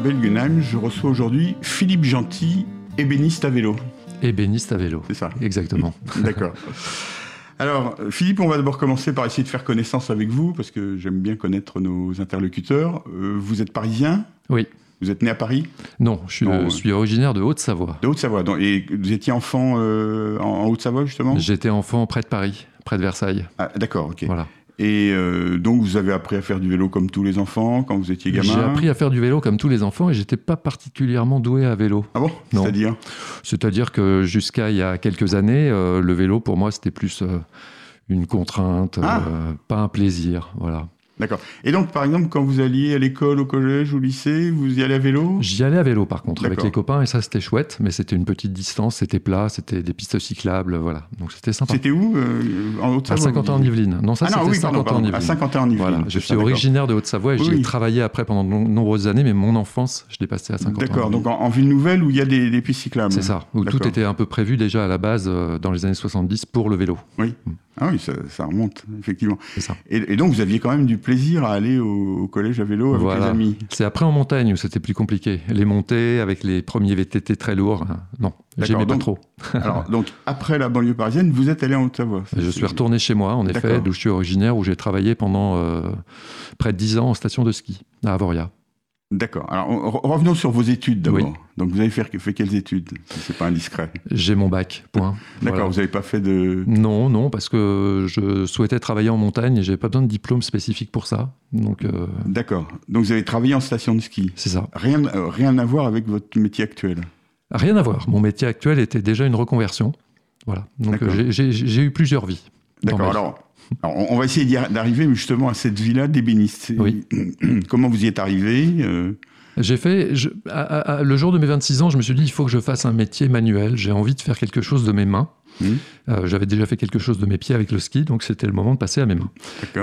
Belgunheim, je reçois aujourd'hui Philippe Gentil, ébéniste à vélo. Ébéniste à vélo. C'est ça. Exactement. D'accord. Alors, Philippe, on va d'abord commencer par essayer de faire connaissance avec vous, parce que j'aime bien connaître nos interlocuteurs. Euh, vous êtes parisien? Oui. Vous êtes né à Paris? Non, je suis, Non, originaire de Haute-Savoie. De Haute-Savoie. Et vous étiez enfant euh, en, en Haute-Savoie, justement? J'étais enfant près de Paris, près de Versailles. Ah, D'accord, ok. Voilà. Et euh, donc, vous avez appris à faire du vélo comme tous les enfants quand vous étiez gamin J'ai appris à faire du vélo comme tous les enfants et j'étais pas particulièrement doué à vélo. Ah bon? C'est-à-dire? C'est-à-dire que jusqu'à il y a quelques années, euh, le vélo pour moi c'était plus euh, une contrainte, Ah. pas un plaisir. Voilà. D'accord. Et donc, par exemple, quand vous alliez à l'école, au collège, au lycée, vous y allez à vélo? J'y allais à vélo par contre avec les copains et ça c'était chouette, mais c'était une petite distance, c'était plat, c'était des pistes cyclables, voilà. Donc c'était sympa. C'était où euh, En À Haute-Savoie Saint-Quentin en vous disiez? Yvelines. Non, ça Ah c'était oui, pardon, Saint-Quentin en pardon, Yvelines. à Saint-Quentin en Yvelines. Voilà, je suis ça, d'accord. originaire de Haute-Savoie et Oui, j'y ai oui. travaillé après pendant de nombreuses années, mais mon enfance, je l'ai passée à Saint-Quentin. D'accord, donc en, en ville nouvelle où il y a des, des pistes cyclables. C'est ça, où tout était un peu prévu déjà à la base euh, dans les années 70 pour le vélo. Ah oui, ça, ça remonte, effectivement. Ça. Et, et donc, vous aviez quand même du plaisir à aller au, au collège à vélo avec Voilà. les amis. C'est après en montagne où c'était plus compliqué. Les montées avec les premiers VTT très lourds, hein, non, j'aimais pas trop. Alors, donc, après la banlieue parisienne, vous êtes allé en Haute-Savoie. Je suis retourné chez moi, en effet, d'où je suis originaire, où j'ai travaillé pendant euh, près de 10 ans en station de ski à Avoria. D'accord. Alors, on- re- revenons sur vos études d'abord. Oui. Donc, vous avez fait, fait quelles études Si c'est pas indiscret? J'ai mon bac, point. D'accord, Voilà. vous n'avez pas fait de. Non, non, parce que je souhaitais travailler en montagne et j'avais pas besoin de diplôme spécifique pour ça. Donc, euh, D'accord. Donc, vous avez travaillé en station de ski. c'est ça. Rien, euh, rien à voir avec votre métier actuel? Rien à voir. Mon métier actuel était déjà une reconversion. Voilà. Donc, j'ai- eu plusieurs vies. D'accord. Alors, alors, on- on va essayer d'arriver justement à cette villa d'ébéniste. Oui. Comment vous y êtes arrivé euh, J'ai fait. je- à- à- à- le jour de mes 26 ans, je me suis dit il faut que je fasse un métier manuel. J'ai envie de faire quelque chose de mes mains. Mhm. Euh, J'avais déjà fait quelque chose de mes pieds avec le ski, donc c'était le moment de passer à mes mains.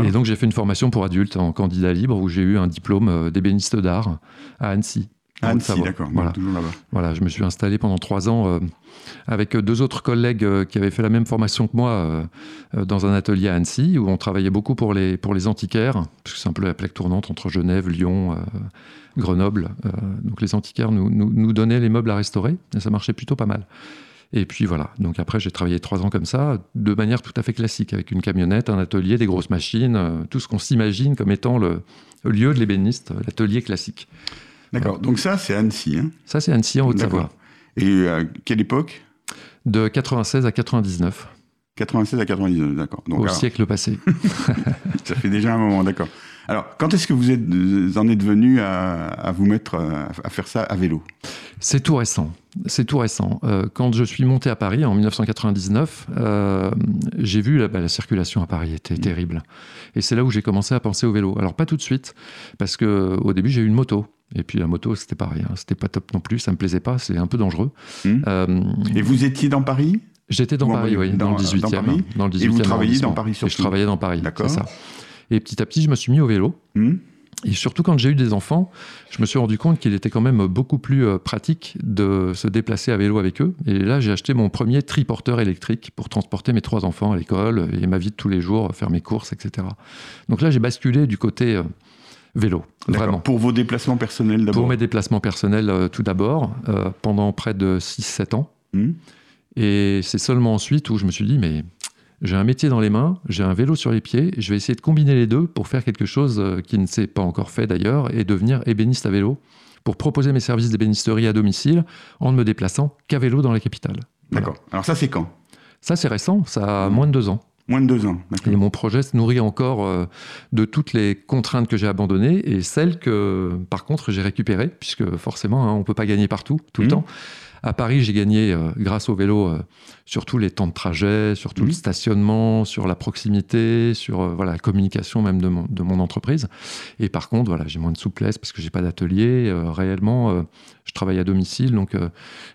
Et donc j'ai fait une formation pour adultes en candidat libre où j'ai eu un diplôme euh, d'ébéniste d'art à Annecy. Ah, Annecy, Haute-Savoie. d'accord. Voilà. Voilà, je me suis installé pendant trois ans euh, avec deux autres collègues euh, qui avaient fait la même formation que moi euh, euh, dans un atelier à Annecy où on travaillait beaucoup pour les, pour les antiquaires, parce que c'est un peu la plaque tournante entre Genève, Lyon, euh, Grenoble. Euh, donc les antiquaires nous, nous, nous donnaient les meubles à restaurer et ça marchait plutôt pas mal. Et puis voilà, donc après j'ai travaillé trois ans comme ça, de manière tout à fait classique, avec une camionnette, un atelier, des grosses machines, euh, tout ce qu'on s'imagine comme étant le lieu de l'ébéniste, l'atelier classique. D'accord. Donc, ça, c'est Annecy. hein. Ça c'est Annecy en Haute-Savoie. Et à quelle époque? De 96 à 99, 96 à 99, d'accord. Au alors, siècle passé. ça fait déjà un moment, d'accord. Alors, quand est-ce que vous, êtes, vous en êtes venu à, à vous mettre à, à faire ça à vélo? C'est tout récent. C'est tout récent. Euh, quand je suis monté à Paris en 1999, euh, j'ai vu la, bah, la circulation à Paris était terrible. Et c'est là où j'ai commencé à penser au vélo. Alors pas tout de suite, parce que au début j'ai eu une moto. Et puis la moto, c'était pareil. hein. C'était pas top non plus. Ça me plaisait pas. C'est un peu dangereux. Euh, Et vous étiez dans Paris? J'étais dans banlieue oui, dans, Dans- le 18e. dans Paris dans le Et vous 18e travailliez dans Paris Et je surtout travaillais dans Paris, D'accord. c'est ça. Et petit à petit, je me suis mis au vélo. Hmm Et surtout quand j'ai eu des enfants, je me suis rendu compte qu'il était quand même beaucoup plus euh, pratique de se déplacer à vélo avec eux. Et là, j'ai acheté mon premier triporteur électrique pour transporter mes trois enfants à l'école et ma vie de tous les jours, faire mes courses, etc. Donc là, j'ai basculé du côté euh, vélo, vraiment. Pour vos déplacements personnels d'abord Pour mes déplacements personnels euh, tout d'abord, euh, pendant près de 6-7 ans. Hmm Et c'est seulement ensuite où je me suis dit, mais j'ai un métier dans les mains, j'ai un vélo sur les pieds, je vais essayer de combiner les deux pour faire quelque chose euh, qui ne s'est pas encore fait d'ailleurs et devenir ébéniste à vélo pour proposer mes services d'ébénisterie à domicile en ne me déplaçant qu'à vélo dans la capitale. Voilà. D'accord. Alors, ça, c'est quand? Ça, c'est récent, ça a moins de deux ans. Moins de deux ans. Et mon projet se nourrit encore euh, de toutes les contraintes que j'ai abandonnées et celles que, par contre, j'ai récupérées, puisque forcément, hein, on ne peut pas gagner partout, tout le Mhm. temps. À Paris, j'ai gagné, euh, grâce au vélo, euh, sur tous les temps de trajet, sur tout le stationnement, sur la proximité, sur voilà, la communication même de mon, de mon entreprise. Et par contre, voilà, j'ai moins de souplesse parce que j'ai pas d'atelier. réellement, je travaille à domicile, donc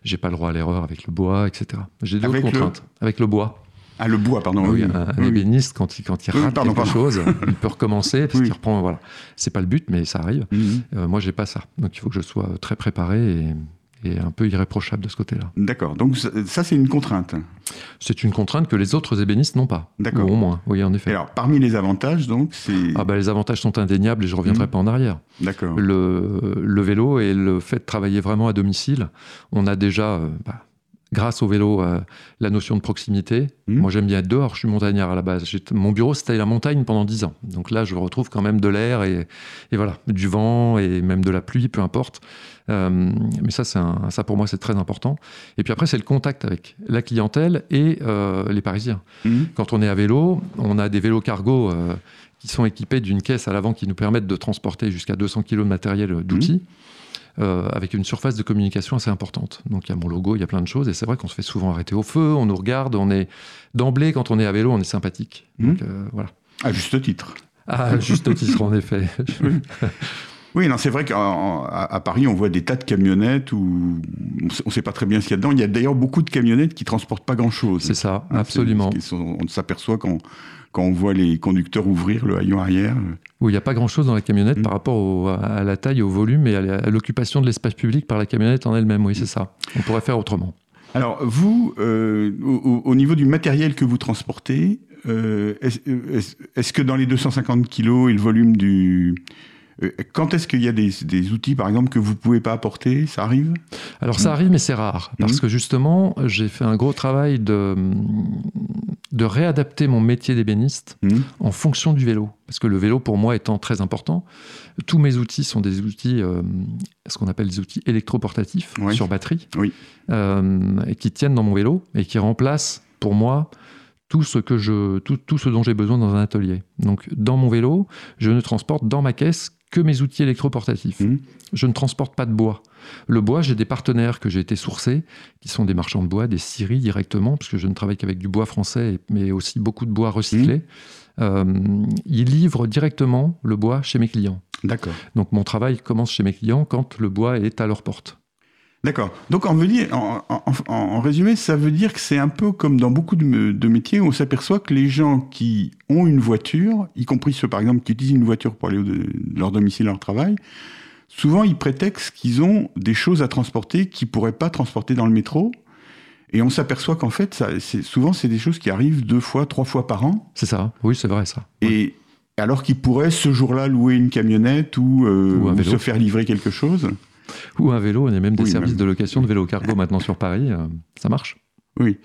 j'ai pas le droit à l'erreur avec le bois, etc. J'ai d'autres le- contraintes. Avec le bois. Ah, le bois, pardon. Oui, oui. un, un Oui, oui. ébéniste, quand il, quand il rate pardon, quelque pardon. chose, il peut recommencer parce qu'il reprend. Voilà. C'est pas le but, mais ça arrive. Mhm. Euh, moi, j'ai pas ça. Donc, il faut que je sois très préparé et, un peu irréprochable de ce côté-là. D'accord. Donc ça, c'est une contrainte. C'est une contrainte que les autres ébénistes n'ont pas. D'accord. Au moins, oui, en effet. alors, parmi les avantages, donc, c'est... Ah bah, les avantages sont indéniables et je ne reviendrai mmh. pas en arrière. D'accord. Le, le, vélo et le fait de travailler vraiment à domicile, on a déjà... Euh, bah, grâce au vélo, euh, la notion de proximité. Mmh. Moi, j'aime bien être dehors. Je suis montagnard à la base. Mon bureau, c'était la montagne pendant dix ans. Donc là, je retrouve quand même de l'air et, et, voilà, du vent et même de la pluie, peu importe. Euh, mais ça, un, ça, pour moi, c'est très important. Et puis après, c'est le contact avec la clientèle et euh, les Parisiens. Mmh. Quand on est à vélo, on a des vélos cargo qui sont équipés d'une caisse à l'avant qui nous permettent de transporter jusqu'à 200 kg de matériel d'outils. Mmh. Avec une surface de communication assez importante. Donc il y a mon logo, il y a plein de choses, et c'est vrai qu'on se fait souvent arrêter au feu, on nous regarde, on est d'emblée quand on est à vélo, on est sympathique. Mmh. Donc, voilà. À juste titre. À juste titre, en effet. Oui, non, c'est vrai qu'à Paris, on voit des tas de camionnettes où on ne sait pas très bien ce qu'il y a dedans. Il y a d'ailleurs beaucoup de camionnettes qui transportent pas grand-chose. C'est ça, hein, absolument. on s'aperçoit quand, quand on voit les conducteurs ouvrir le haillon arrière. Oui, il n'y a pas grand-chose dans la camionnette mm. par rapport à la taille, au volume et à l'occupation de l'espace public par la camionnette en elle-même. Oui, c'est ça. On pourrait faire autrement. Alors, vous, euh, au, niveau du matériel que vous transportez, euh, est-ce que dans les 250 kilos et le volume du, euh, quand est-ce qu'il y a des, outils, par exemple, que vous ne pouvez pas apporter? Ça arrive? Alors ça arrive, mais c'est rare. Parce mmh. que justement, j'ai fait un gros travail de, de réadapter mon métier d'ébéniste mmh. en fonction du vélo. Parce que le vélo, pour moi, étant très important, tous mes outils sont des outils, euh, ce qu'on appelle des outils électroportatifs sur batterie, oui. Euh, et qui tiennent dans mon vélo et qui remplacent, pour moi, tout ce, que je, tout, tout ce dont j'ai besoin dans un atelier. Donc, dans mon vélo, je ne transporte dans ma caisse que mes outils électroportatifs. Mmh. Je ne transporte pas de bois. Le bois, j'ai des partenaires que j'ai été sourcés, qui sont des marchands de bois, des scieries directement, puisque je ne travaille qu'avec du bois français, mais aussi beaucoup de bois recyclé. Mmh. Euh, ils livrent directement le bois chez mes clients. D'accord. Donc mon travail commence chez mes clients quand le bois est à leur porte. D'accord. Donc en, en, résumé, ça veut dire que c'est un peu comme dans beaucoup de, métiers où on s'aperçoit que les gens qui ont une voiture, y compris ceux par exemple qui utilisent une voiture pour aller de, leur domicile à leur travail, souvent ils prétextent qu'ils ont des choses à transporter qu'ils ne pourraient pas transporter dans le métro. Et on s'aperçoit qu'en fait, ça, souvent c'est des choses qui arrivent deux fois, trois fois par an. C'est ça, oui c'est vrai ça. Et alors qu'ils pourraient ce jour-là louer une camionnette ou, euh, se faire livrer quelque chose. Ou un vélo, on a même des services de location de vélo cargo maintenant sur Paris, euh, ça marche? Oui.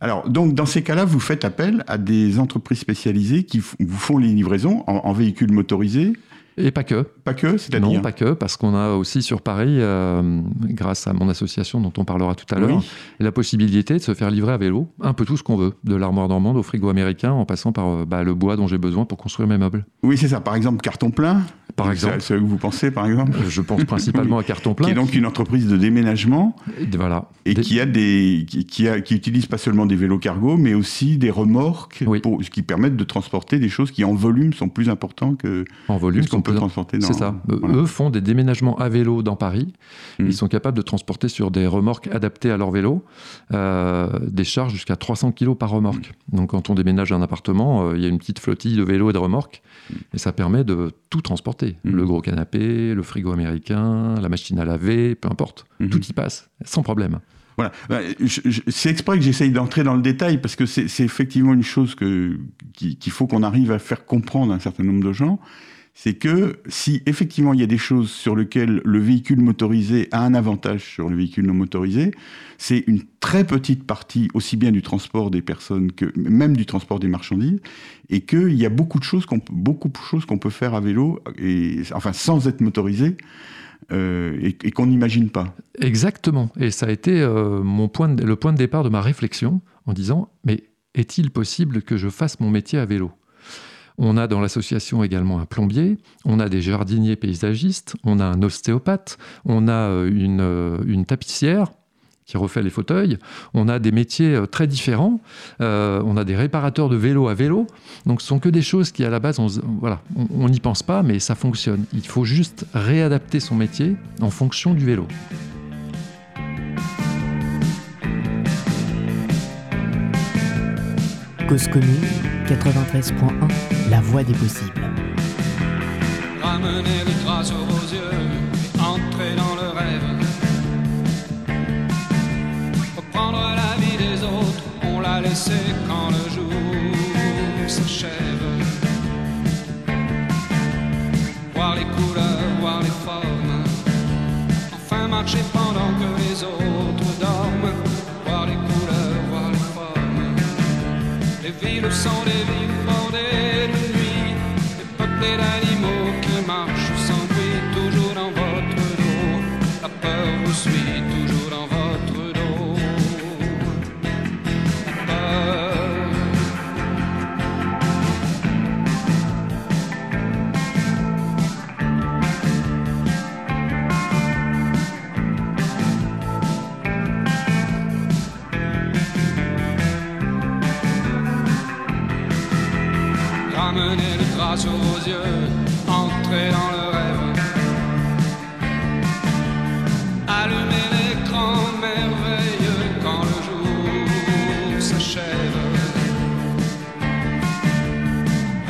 Alors, donc, dans ces cas-là, vous faites appel à des entreprises spécialisées qui vous font les livraisons en, en véhicules motorisés et pas que. Pas que, c'est-à-dire Non, pas que, parce qu'on a aussi sur Paris, euh, grâce à mon association dont on parlera tout à l'heure, la possibilité de se faire livrer à vélo un peu tout ce qu'on veut, de l'armoire normande au frigo américain, en passant par euh, bah, le bois dont j'ai besoin pour construire mes meubles. Oui, c'est ça. Par exemple, carton plein. Par exemple. C'est ce que vous pensez, par exemple Je pense principalement à carton plein. Qui est donc une entreprise de déménagement. Et voilà. Et qui a des, qui, a, qui utilise pas seulement des vélos cargo, mais aussi des remorques, pour, qui permettent de transporter des choses qui en volume sont plus importants que, en volume, peut transporter dans. Eux font des déménagements à vélo dans Paris. Mm. Ils sont capables de transporter sur des remorques adaptées à leur vélo euh, des charges jusqu'à 300 kg par remorque. Mm. Donc quand on déménage un appartement, euh, il y a une petite flottille de vélos et de remorques mm. et ça permet de tout transporter. Le gros canapé, le frigo américain, la machine à laver, peu importe. Tout y passe, sans problème. Voilà. Bah, c'est exprès que j'essaye d'entrer dans le détail parce que c'est effectivement une chose qu'il faut qu'on arrive à faire comprendre à un certain nombre de gens c'est que si effectivement il y a des choses sur lesquelles le véhicule motorisé a un avantage sur le véhicule non motorisé, c'est une très petite partie aussi bien du transport des personnes que même du transport des marchandises, et qu'il y a beaucoup de choses qu'on beaucoup de choses qu'on peut faire à vélo enfin sans être motorisé. Euh, et, qu'on n'imagine pas. Exactement. Et ça a été euh, mon point le point de départ de ma réflexion en disant mais est-il possible que je fasse mon métier à vélo? On a dans l'association également un plombier, on a des jardiniers paysagistes, on a un ostéopathe, on a euh, euh, une, tapissière qui refait les fauteuils. On a des métiers euh, très différents. on a des réparateurs de vélo à vélo. Donc, ce sont que des choses qui, à la base, on n'y pense pas, mais ça fonctionne. Il faut juste réadapter son métier en fonction du vélo. Cause 93.1, la voie des possibles. Ramenez le grâce aux yeux et entrez dans le rêve. Reprendre la vie des autres, on l'a laissé quand le jour s'achève. Voir les couleurs, voir les formes, enfin marcher pendant que les autres. Les villes sont des villes bordées de nuit, et peuplées dans le rêve. Allumez l'écran merveilleux quand le jour s'achève.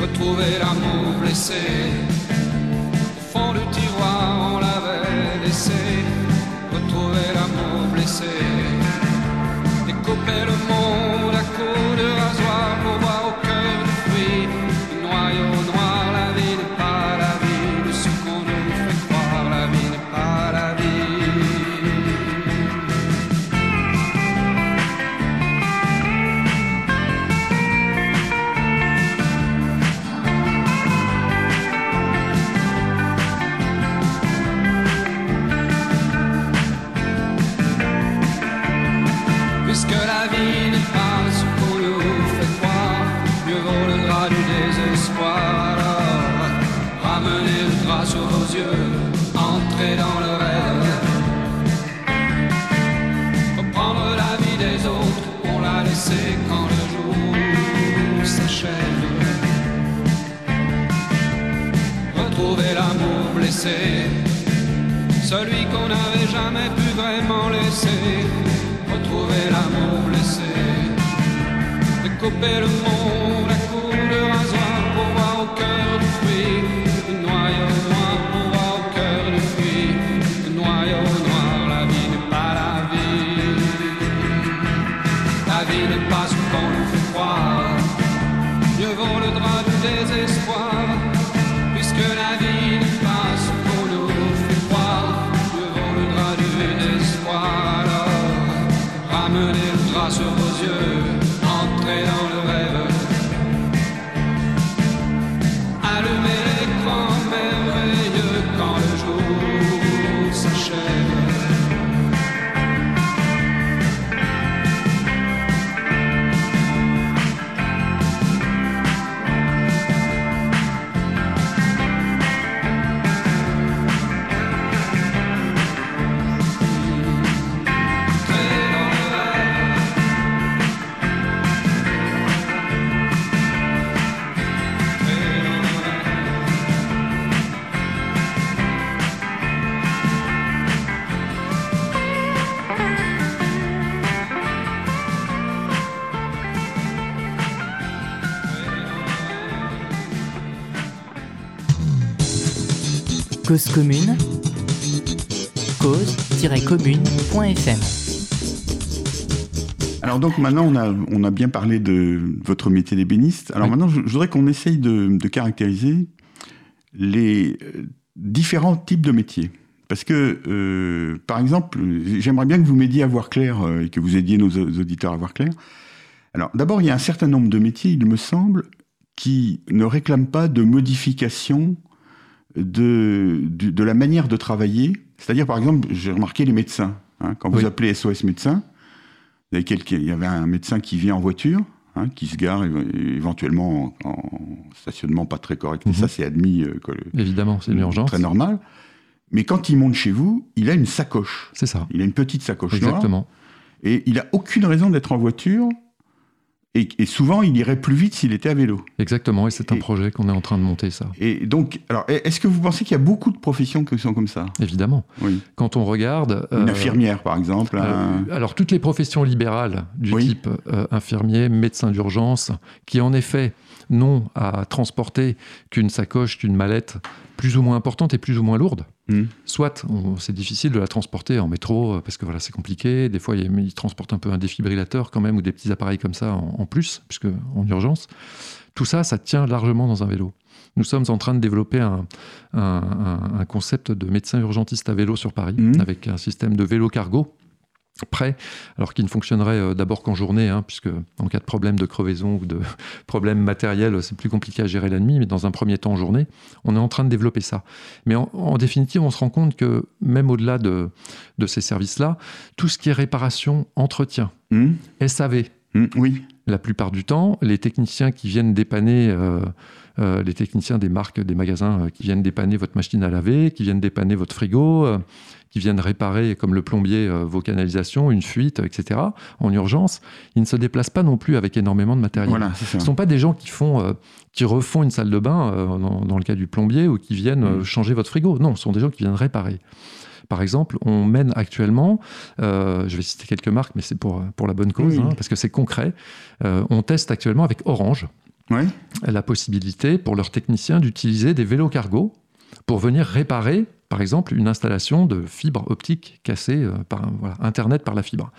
Retrouvez l'amour blessé. recupero Cause commune, cause-commune.fm. Alors donc maintenant, on a, on a bien parlé de votre métier d'ébéniste. Alors Oui. maintenant, je, je voudrais qu'on essaye de, de caractériser les euh, différents types de métiers. Parce que, euh, par exemple, j'aimerais bien que vous m'aidiez à voir clair euh, et que vous aidiez nos au- auditeurs à voir clair. Alors d'abord, il y a un certain nombre de métiers, il me semble, qui ne réclament pas de modification de, de, de la manière de travailler. C'est-à-dire, par exemple, j'ai remarqué les médecins. hein, quand vous appelez SOS médecin, il y, avait quelqu'un- il y avait un médecin qui vient en voiture, hein, qui se gare éventuellement en, en stationnement pas très correct. Et Mhm. ça, c'est admis euh, que- Évidemment, c'est une urgence. très normal. Mais quand il monte chez vous, il a une sacoche. C'est ça. Il a une petite sacoche noire. Exactement. Et il a aucune raison d'être en voiture. Et, et souvent, il irait plus vite s'il était à vélo. Exactement. Et c'est un Et- projet qu'on est en train de monter, ça. Et donc, alors, est-ce que vous pensez qu'il y a beaucoup de professions qui sont comme ça? Évidemment. Oui. Quand on regarde. Une euh, infirmière, par exemple. un- Euh, alors, toutes les professions libérales du Oui. type euh, infirmier, médecin d'urgence, qui en effet n'ont à transporter qu'une sacoche, qu'une mallette plus ou moins importante et plus ou moins lourde, Mmh. Soit c'est difficile de la transporter en métro euh, parce que voilà c'est compliqué. Des fois il ils transportent un peu un défibrillateur quand même ou des petits appareils comme ça en, en plus puisque en urgence. Tout ça, ça tient largement dans un vélo. Nous sommes en train de développer un, un- un- un concept de médecin urgentiste à vélo sur Paris Mhm. avec un système de vélo cargo prêt, alors qui ne fonctionnerait euh, d'abord qu'en journée, hein, puisque en cas de problème de crevaison ou de problème matériel, c'est plus compliqué à gérer la nuit, mais dans un premier temps en journée, on est en train de développer ça. Mais en, en définitive, on se rend compte que même au-delà de, de ces services-là, tout ce qui est réparation, entretien, Mmh. SAV, Mmh. Oui. la plupart du temps, les techniciens qui viennent dépanner, euh, euh, les techniciens des marques, des magasins euh, qui viennent dépanner votre machine à laver, qui viennent dépanner votre frigo, euh, qui viennent réparer, comme le plombier, vos canalisations, une fuite, etc., en urgence, ils ne se déplacent pas non plus avec énormément de matériel. Voilà. Ce ne sont pas des gens qui, font, euh, qui refont une salle de bain, euh, dans, dans le cas du plombier, ou qui viennent euh, Mm. changer votre frigo. Non, ce sont des gens qui viennent réparer. Par exemple, on mène actuellement, euh, je vais citer quelques marques, mais c'est pour, pour la bonne cause, Oui. hein, parce que c'est concret, euh, on teste actuellement avec Orange La possibilité pour leurs techniciens d'utiliser des vélos cargo pour venir réparer, par exemple, une installation de fibre optique cassée euh, par voilà, Internet par la fibre.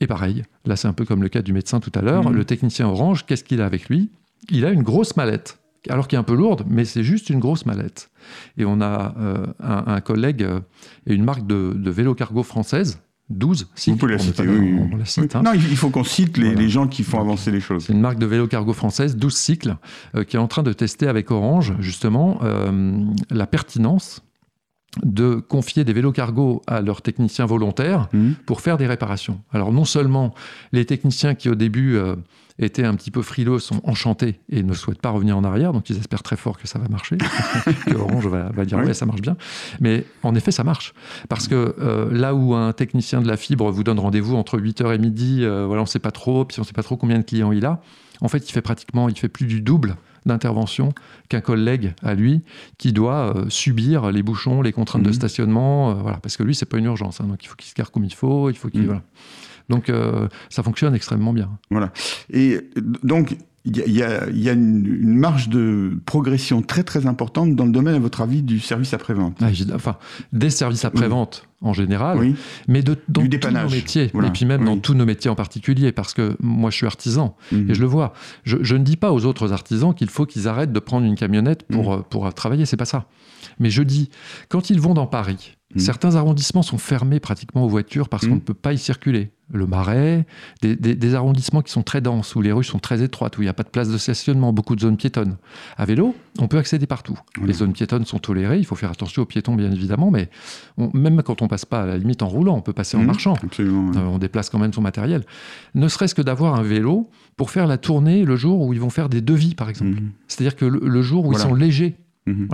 Et pareil, là c'est un peu comme le cas du médecin tout à l'heure, Mhm. le technicien Orange, qu'est-ce qu'il a avec lui? Il a une grosse mallette, alors qui est un peu lourde, mais c'est juste une grosse mallette. Et on a euh, un, un collègue euh, et une marque de, de vélo cargo française, 12, si Vous pouvez la citer, oui, oui. on, on la cite, Oui. hein. Non, il faut qu'on cite les, Voilà. les gens qui font avancer les choses. C'est une marque de vélo cargo française, 12 cycles, euh, qui est en train de tester avec Orange, justement, euh, la pertinence de confier des vélos cargo à leurs techniciens volontaires Mmh. pour faire des réparations. Alors non seulement les techniciens qui au début euh, étaient un petit peu frileux sont enchantés et ne souhaitent pas revenir en arrière, donc ils espèrent très fort que ça va marcher, que Orange va, va dire Oui. ouais ça marche bien, mais en effet ça marche. Parce que euh, là où un technicien de la fibre vous donne rendez-vous entre 8h et midi, euh, voilà, on ne sait pas trop, puis on ne sait pas trop combien de clients il a, en fait il fait pratiquement, il fait plus du double d'intervention qu'un collègue à lui qui doit euh, subir les bouchons, les contraintes de Mhm. stationnement, euh, voilà, parce que lui c'est pas une urgence, hein, donc il faut qu'il se gare comme il faut, il faut qu'il Mhm. voilà. Donc euh, ça fonctionne extrêmement bien. Et euh, donc, il y a, y une, une marge de progression très très importante dans le domaine, à votre avis, du service après-vente. Ah, enfin, des services après-vente en général, Oui, mais de, dans Du tous nos métiers, Voilà. et puis même Oui. dans tous nos métiers en particulier, parce que moi je suis artisan, Mhm. et je le vois. Je, je ne dis pas aux autres artisans qu'il faut qu'ils arrêtent de prendre une camionnette pour, Mm. euh, pour euh, travailler, c'est pas ça. Mais je dis, quand ils vont dans Paris, Mm. certains arrondissements sont fermés pratiquement aux voitures parce Mm. qu'on ne peut pas y circuler. Le Marais, des, des- des arrondissements qui sont très denses, où les rues sont très étroites, où il n'y a pas de place de stationnement, beaucoup de zones piétonnes. À vélo, on peut accéder partout. Les zones piétonnes sont tolérées, il faut faire attention aux piétons bien évidemment, mais on- même quand on passe pas à la limite en roulant, on peut passer en Mhm. marchant. absolument. ouais. Euh, on déplace quand même son matériel. Ne serait-ce que d'avoir un vélo pour faire la tournée le jour où ils vont faire des devis, par exemple. C'est-à-dire que le, le jour où Voilà. ils sont légers, Mhm.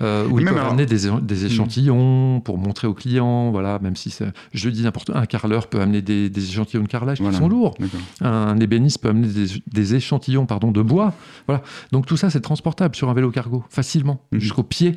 euh, où ils peuvent amener des, des échantillons pour montrer aux clients, voilà, même si c'est- je dis n'importe un carreleur peut amener des, des échantillons de carrelage Voilà. qui sont lourds. Un ébéniste peut amener des, des échantillons pardon, de bois. Voilà. Donc tout ça, c'est transportable sur un vélo cargo, facilement, Mhm. jusqu'au pied,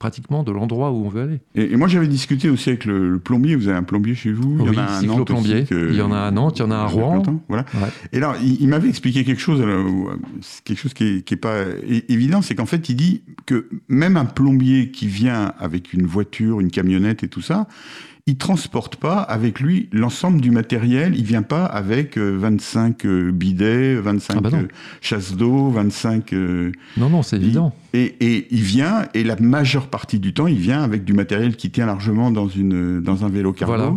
pratiquement, de l'endroit où on veut aller. Et, et moi, j'avais discuté aussi avec le, le plombier. Vous avez un plombier chez vous? Oui, un à Nantes cycloplombier. aussi que- Il y en a à Nantes, il y en a à Rouen. Voilà. Ouais. Et alors, il, il m'avait expliqué quelque chose, alors, euh, quelque chose qui est, qui est pas évident, c'est qu'en fait, il dit que même un plombier qui vient avec une voiture, une camionnette et tout ça, il transporte pas avec lui l'ensemble du matériel. Il vient pas avec euh, 25 euh, bidets, 25 Ah bah euh, chasses d'eau, 25. euh, Non, non, c'est évident. et, et il vient, et la majeure partie du temps, il vient avec du matériel qui tient largement dans, une, dans un vélo cargo. Voilà.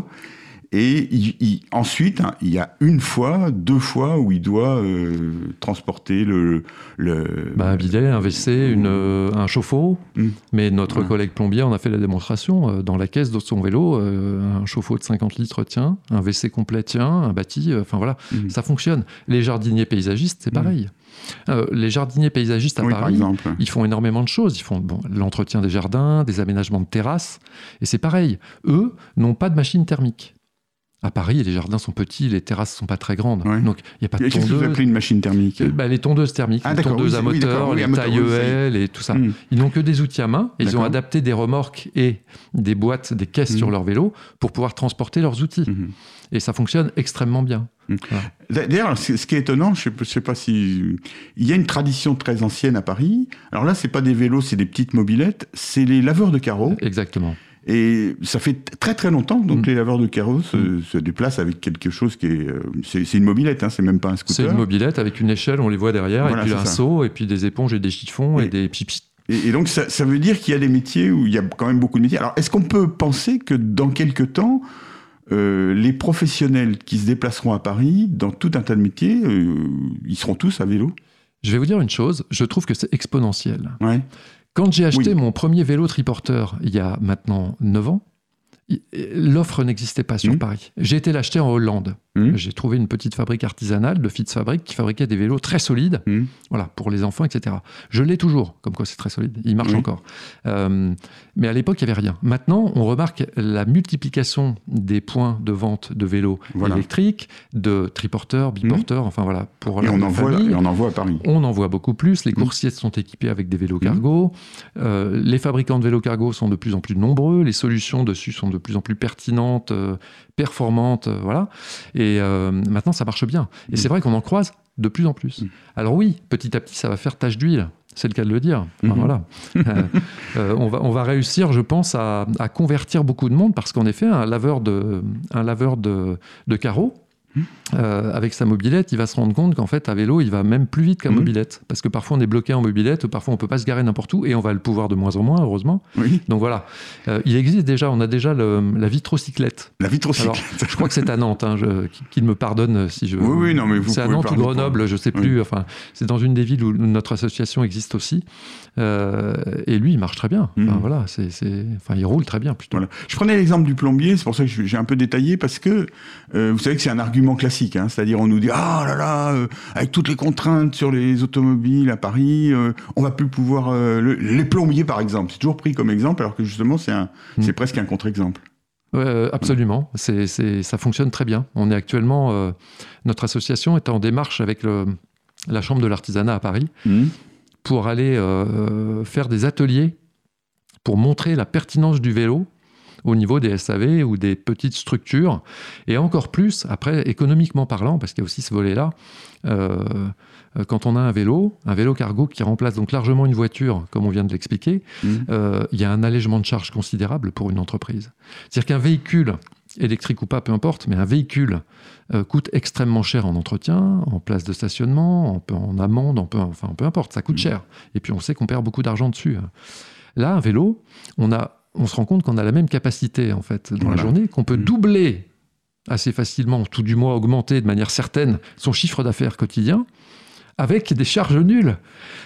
Et il- il- ensuite, hein, il y a une fois, deux fois où il doit euh, transporter le. le Bah, un bidet, un WC, une, euh, un chauffe-eau. Mm. Mais notre Voilà. collègue plombier en a fait la démonstration. euh, dans la caisse de son vélo, euh, un chauffe-eau de 50 litres tient, un WC complet tient, un bâti, enfin voilà, Mhm. ça fonctionne. Les jardiniers paysagistes, c'est pareil. Euh, les jardiniers paysagistes à oui, Paris, ils font énormément de choses. Ils font bon, l'entretien des jardins, des aménagements de terrasses. Et c'est pareil. Eux n'ont pas de machine thermique. À Paris, les jardins sont petits, les terrasses sont pas très grandes. Ouais. Donc, il n'y a pas de Qu'est-ce que vous tondeuse. appelez une machine thermique? Bah, les tondeuses thermiques, Ah, les tondeuses oui, à moteur, oui, les oui. EL et tout ça. Hmm. Ils n'ont que des outils à main. Ils ont adapté des remorques et des boîtes, des caisses Hmm. sur leur vélo pour pouvoir transporter leurs outils. Mhm. Et ça fonctionne extrêmement bien. D'ailleurs, ce ce qui est étonnant, je ne sais pas si il y a une tradition très ancienne à Paris. Alors là, c'est pas des vélos, c'est des petites mobilettes, c'est les laveurs de carreaux. Exactement. Et ça fait très très longtemps donc Mm. les laveurs de carreaux se, se déplacent avec quelque chose qui est, euh, c'est c'est une mobilette, hein, c'est même pas un C'est scooter. une mobilette avec une échelle, on les voit derrière, Voilà, et puis c'est un ça. seau, et puis des éponges et des chiffons et, Et- des pipis. Et, et donc ça, ça veut dire qu'il y a des métiers où il y a quand même beaucoup de métiers. Alors est-ce qu'on peut penser que dans quelques temps, euh, les professionnels qui se déplaceront à Paris, dans tout un tas de métiers, euh, ils seront tous à vélo? Je vais vous dire une chose, je trouve que c'est exponentiel. Ouais. Quand j'ai acheté Oui. mon premier vélo triporteur il y a maintenant 9 ans, i- l'offre n'existait pas sur Mhm. Paris. J'ai été l'acheter en Hollande. Mhm. J'ai trouvé une petite fabrique artisanale de Fitz Fabric qui fabriquait des vélos très solides, Mhm. voilà, pour les enfants, etc. Je l'ai toujours, comme quoi c'est très solide, il marche Oui. encore. Euh, mais à l'époque, il n'y avait rien. Maintenant, on remarque la multiplication des points de vente de vélos Voilà. électriques, de triporteurs, biporteurs, enfin voilà, pour Et on, en voit, et on en voit à Paris. On en voit beaucoup plus. Les coursiers sont équipés avec des vélos cargo. Euh, les fabricants de vélos cargo sont de plus en plus nombreux. Les solutions dessus sont de plus en plus pertinentes, euh, performantes. voilà. Et euh, maintenant, ça marche bien. Et Mm. c'est vrai qu'on en croise de plus en plus. Mm. Alors oui, petit à petit, ça va faire tache d'huile. C'est le cas de le dire. Enfin, Mhm. voilà. Euh, euh, on, va, on va réussir, je pense, à, à convertir beaucoup de monde parce qu'en effet, un laveur de, un laveur de, de carreaux. Euh, avec sa mobilette, il va se rendre compte qu'en fait, à vélo, il va même plus vite qu'à Mhm. mobilette. Parce que parfois, on est bloqué en mobilette, ou parfois, on peut pas se garer n'importe où, et on va le pouvoir de moins en moins, heureusement. Oui. Donc voilà. Euh, il existe déjà, on a déjà le- la vitrocyclette. La aussi. Alors, je crois que c'est à Nantes, hein, qu'il me pardonne si je. Oui, oui, non, mais vous C'est à Nantes ou Grenoble, je sais Oui. plus. Enfin, c'est dans une des villes où notre association existe aussi. Euh, et lui, il marche très bien. Enfin, Mhm. voilà, c'est, enfin, il roule très bien plutôt. Voilà. Je prenais l'exemple du plombier, c'est pour ça que j'ai un peu détaillé, parce que vous savez que c'est un argument classique, hein, c'est-à-dire on nous dit ah là là, euh, avec toutes les contraintes sur les automobiles à Paris, euh, on va plus pouvoir euh, le- les plombiers par exemple, c'est toujours pris comme exemple, alors que justement c'est un, Mm. c'est presque un contre-exemple. Ouais, euh, absolument, c'est, c'est- ça fonctionne très bien. On est actuellement, notre association est en démarche avec le- la Chambre de l'artisanat à Paris Mhm. pour aller faire des ateliers pour montrer la pertinence du vélo au niveau des SAV ou des petites structures, et encore plus, après, économiquement parlant, parce qu'il y a aussi ce volet-là, euh, euh, quand on a un vélo, un vélo cargo qui remplace donc largement une voiture, comme on vient de l'expliquer, Mhm. euh, il y a un allègement de charge considérable pour une entreprise. C'est-à-dire qu'un véhicule, électrique ou pas, peu importe, mais un véhicule euh, coûte extrêmement cher en entretien, en place de stationnement, en, en amende, en peu, enfin peu importe, ça coûte Mhm. cher. Et puis on sait qu'on perd beaucoup d'argent dessus. Là, un vélo, on, a, on se rend compte qu'on a la même capacité en fait dans Voilà. la journée, qu'on peut Mhm. doubler assez facilement, tout du moins augmenter de manière certaine son chiffre d'affaires quotidien avec des charges nulles.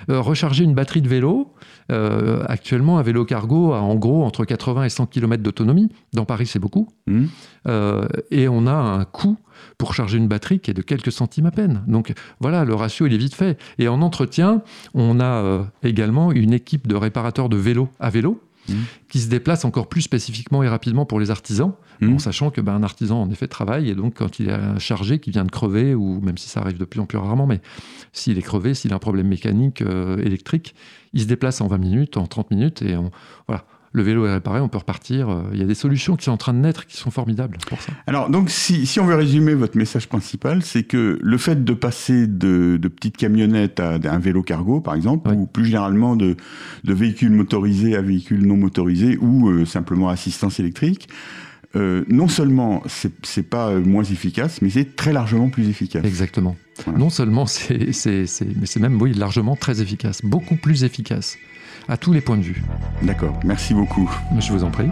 Euh, recharger une batterie de vélo, euh, actuellement un vélo cargo a en gros entre 80 et 100 km d'autonomie. Dans Paris, c'est beaucoup. Mhm. Euh, et on a un coût pour charger une batterie qui est de quelques centimes à peine. Donc voilà, le ratio, il est vite fait. Et en entretien, on a également une équipe de réparateurs de vélos à vélo Mhm. qui se déplace encore plus spécifiquement et rapidement pour les artisans, Mhm. en sachant que ben, un artisan en effet travaille et donc quand il est chargé, qu'il vient de crever ou même si ça arrive de plus en plus rarement, mais s'il est crevé, s'il a un problème mécanique, euh, électrique, il se déplace en 20 minutes, en 30 minutes et on, voilà, le vélo est réparé, on peut repartir. Euh, Il y a des solutions qui sont en train de naître qui sont formidables pour ça. Alors, donc, si, si on veut résumer votre message principal, c'est que le fait de passer de, de petites camionnettes à un vélo cargo, par exemple, Oui. ou plus généralement de, de véhicules motorisés à véhicules non motorisés, ou euh, simplement assistance électrique, euh, non seulement c'est pas moins efficace, mais c'est très largement plus efficace. Exactement. Voilà. Non seulement c'est, c'est, c'est- mais c'est même oui, largement très efficace, beaucoup plus efficace, à tous les points de vue. D'accord, merci beaucoup. Je vous en prie.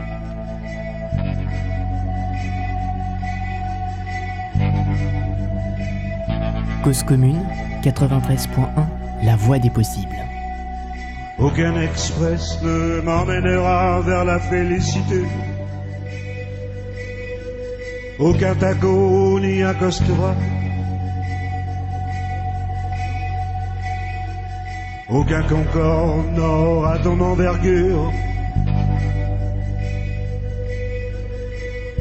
Cause commune 93.1 La voix des possibles. Aucun express ne m'emmènera vers la félicité. Aucun taco n'y accostera. Aucun Concorde n'aura ton envergure.